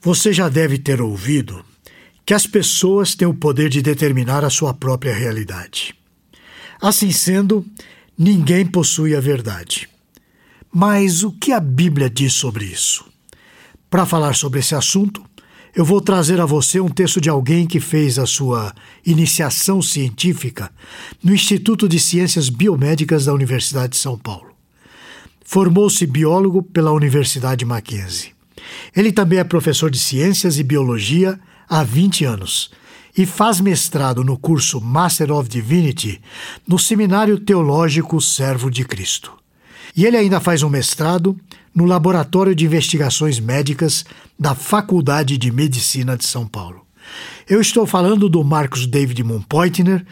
Você já deve ter ouvido que as pessoas têm o poder de determinar a sua própria realidade. Assim sendo, ninguém possui a verdade. Mas o que a Bíblia diz sobre isso? Para falar sobre esse assunto, eu vou trazer a você um texto de alguém que fez a sua iniciação científica no Instituto de Ciências Biomédicas da Universidade de São Paulo. Formou-se biólogo pela Universidade Mackenzie. Ele também é professor de Ciências e Biologia há 20 anos e faz mestrado no curso Master of Divinity no Seminário Teológico Servo de Cristo. E ele ainda faz um mestrado no Laboratório de Investigações Médicas da Faculdade de Medicina de São Paulo. Eu estou falando do Marcos David Mumpoitner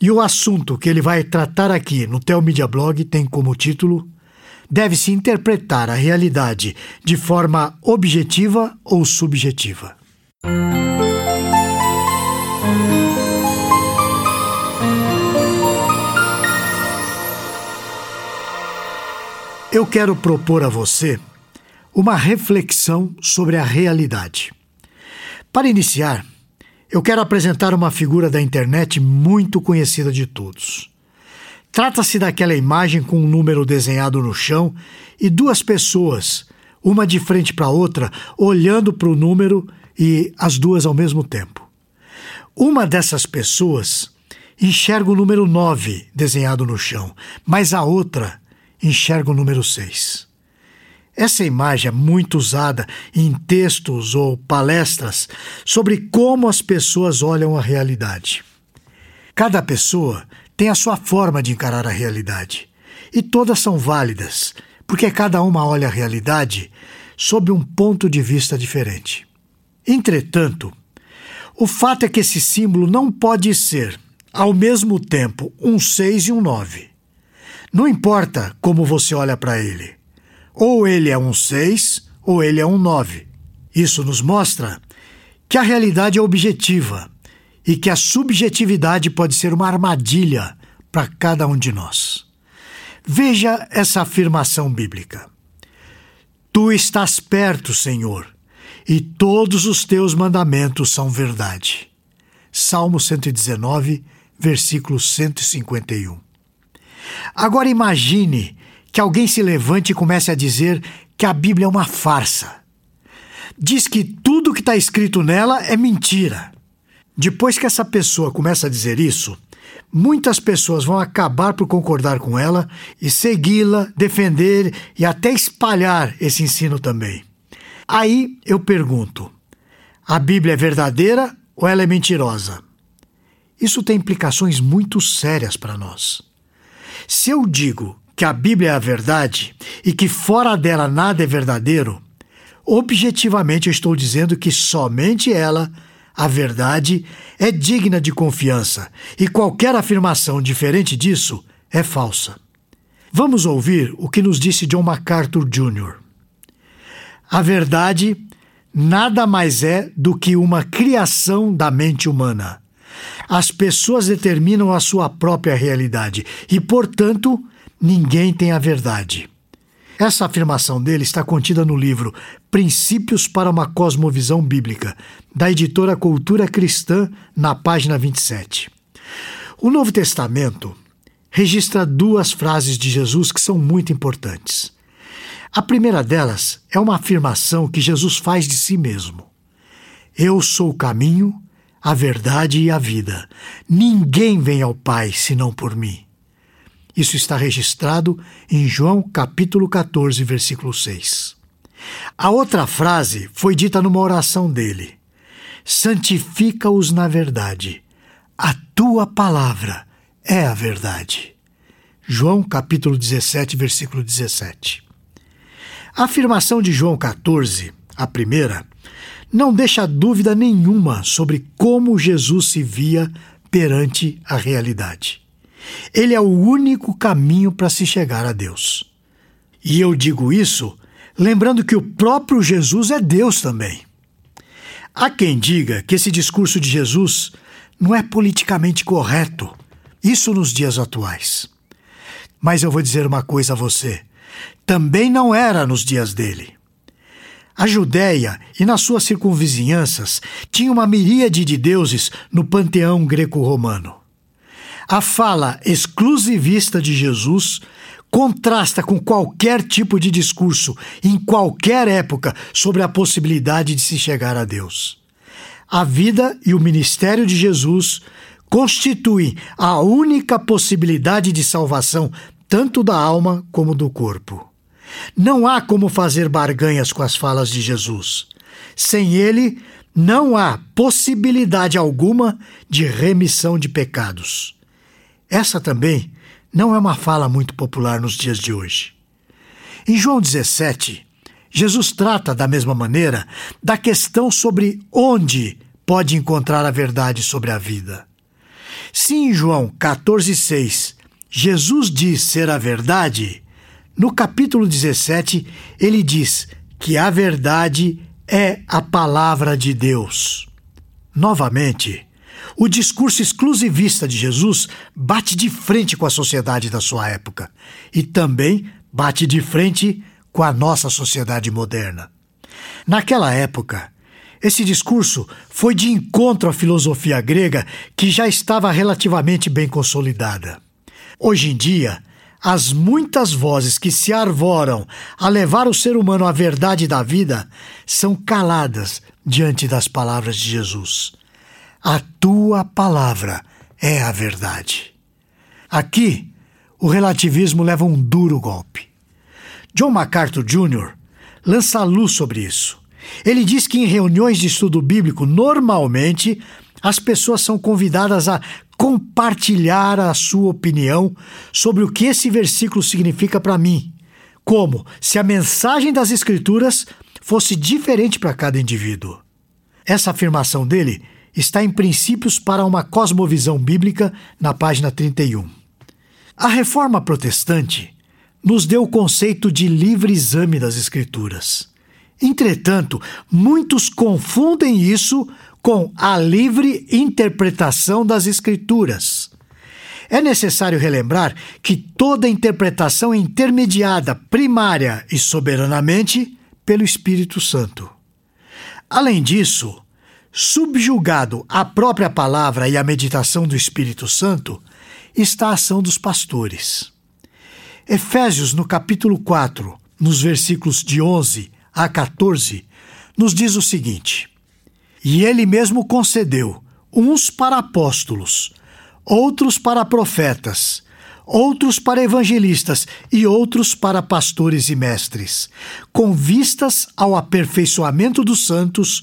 e o assunto que ele vai tratar aqui no Telmedia Blog tem como título Deve-se interpretar a realidade de forma objetiva ou subjetiva. Eu quero propor a você uma reflexão sobre a realidade. Para iniciar, eu quero apresentar uma figura da internet muito conhecida de todos. Trata-se daquela imagem com um número desenhado no chão e duas pessoas, uma de frente para a outra, olhando para o número e as duas ao mesmo tempo. Uma dessas pessoas enxerga o número 9 desenhado no chão, mas a outra enxerga o número 6. Essa imagem é muito usada em textos ou palestras sobre como as pessoas olham a realidade. Cada pessoa tem a sua forma de encarar a realidade e todas são válidas, porque cada uma olha a realidade sob um ponto de vista diferente. Entretanto, o fato é que esse símbolo não pode ser, ao mesmo tempo, um 6 e um 9. Não importa como você olha para ele. Ou ele é um 6 ou ele é um 9. Isso nos mostra que a realidade é objetiva e que a subjetividade pode ser uma armadilha para cada um de nós. Veja essa afirmação bíblica. Tu estás perto, Senhor, e todos os teus mandamentos são verdade. Salmo 119, versículo 151. Agora imagine que alguém se levante e comece a dizer que a Bíblia é uma farsa. Diz que tudo que está escrito nela é mentira. Depois que essa pessoa começa a dizer isso, muitas pessoas vão acabar por concordar com ela e segui-la, defender e até espalhar esse ensino também. Aí eu pergunto: a Bíblia é verdadeira ou ela é mentirosa? Isso tem implicações muito sérias para nós. Se eu digo que a Bíblia é a verdade e que fora dela nada é verdadeiro, objetivamente eu estou dizendo que somente ela, a verdade, é digna de confiança e qualquer afirmação diferente disso é falsa. Vamos ouvir o que nos disse John MacArthur Jr. A verdade nada mais é do que uma criação da mente humana. As pessoas determinam a sua própria realidade e, portanto, ninguém tem a verdade. Essa afirmação dele está contida no livro Princípios para uma Cosmovisão Bíblica, da editora Cultura Cristã, na página 27. O Novo Testamento registra duas frases de Jesus que são muito importantes. A primeira delas é uma afirmação que Jesus faz de si mesmo: Eu sou o caminho, a verdade e a vida. Ninguém vem ao Pai senão por mim. Isso está registrado em João capítulo 14, versículo 6. A outra frase foi dita numa oração dele: Santifica-os na verdade. A tua palavra é a verdade. João capítulo 17, versículo 17. A afirmação de João 14, a primeira, não deixa dúvida nenhuma sobre como Jesus se via perante a realidade. Ele é o único caminho para se chegar a Deus. E eu digo isso lembrando que o próprio Jesus é Deus também. Há quem diga que esse discurso de Jesus não é politicamente correto, isso nos dias atuais. Mas eu vou dizer uma coisa a você: também não era nos dias dele. A Judéia e nas suas circunvizinhanças tinha uma miríade de deuses no panteão greco-romano. A fala exclusivista de Jesus contrasta com qualquer tipo de discurso, em qualquer época, sobre a possibilidade de se chegar a Deus. A vida e o ministério de Jesus constituem a única possibilidade de salvação, tanto da alma como do corpo. Não há como fazer barganhas com as falas de Jesus. Sem ele, não há possibilidade alguma de remissão de pecados. Essa também não é uma fala muito popular nos dias de hoje. Em João 17, Jesus trata da mesma maneira da questão sobre onde pode encontrar a verdade sobre a vida. Se em João 14,6 Jesus diz ser a verdade, no capítulo 17, ele diz que a verdade é a palavra de Deus. Novamente, o discurso exclusivista de Jesus bate de frente com a sociedade da sua época e também bate de frente com a nossa sociedade moderna. Naquela época, esse discurso foi de encontro à filosofia grega que já estava relativamente bem consolidada. Hoje em dia, as muitas vozes que se arvoram a levar o ser humano à verdade da vida são caladas diante das palavras de Jesus. A tua palavra é a verdade. Aqui, o relativismo leva um duro golpe. John MacArthur Jr. lança luz sobre isso. Ele diz que em reuniões de estudo bíblico, normalmente, as pessoas são convidadas a compartilhar a sua opinião sobre o que esse versículo significa para mim, como se a mensagem das Escrituras fosse diferente para cada indivíduo. Essa afirmação dele está em Princípios para uma Cosmovisão Bíblica, na página 31. A reforma protestante nos deu o conceito de livre exame das Escrituras. Entretanto, muitos confundem isso com a livre interpretação das Escrituras. É necessário relembrar que toda interpretação é intermediada primária e soberanamente pelo Espírito Santo. Além disso, subjugado à própria palavra e à meditação do Espírito Santo, está a ação dos pastores. Efésios, no capítulo 4, nos versículos de 11 a 14, nos diz o seguinte: e ele mesmo concedeu uns para apóstolos, outros para profetas, outros para evangelistas e outros para pastores e mestres, com vistas ao aperfeiçoamento dos santos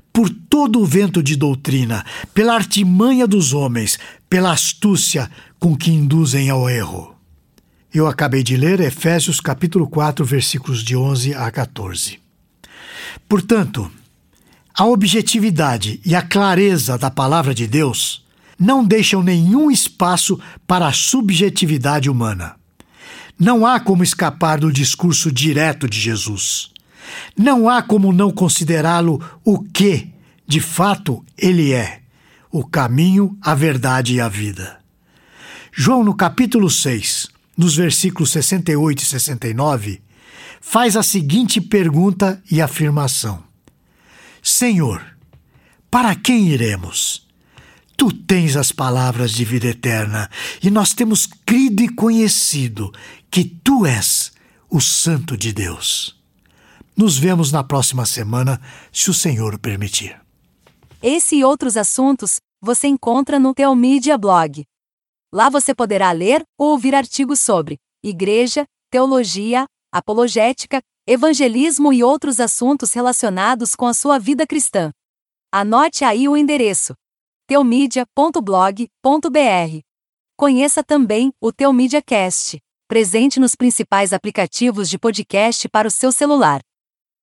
por todo o vento de doutrina, pela artimanha dos homens, pela astúcia com que induzem ao erro. Eu acabei de ler Efésios capítulo 4, versículos de 11 a 14. Portanto, a objetividade e a clareza da palavra de Deus não deixam nenhum espaço para a subjetividade humana. Não há como escapar do discurso direto de Jesus. Não há como não considerá-lo o que, de fato, ele é: o caminho, a verdade e a vida. João, no capítulo 6, nos versículos 68 e 69, faz a seguinte pergunta e afirmação Senhor, para quem iremos? Tu tens as palavras de vida eterna, e nós temos crido e conhecido que tu és o Santo de Deus. Nos vemos na próxima semana, se o Senhor permitir. Esse e outros assuntos você encontra no Teomídia Blog. Lá você poderá ler ou ouvir artigos sobre igreja, teologia, apologética, evangelismo e outros assuntos relacionados com a sua vida cristã. Anote aí o endereço: teomedia.blog.br. Conheça também o Teomídia Cast, presente nos principais aplicativos de podcast para o seu celular.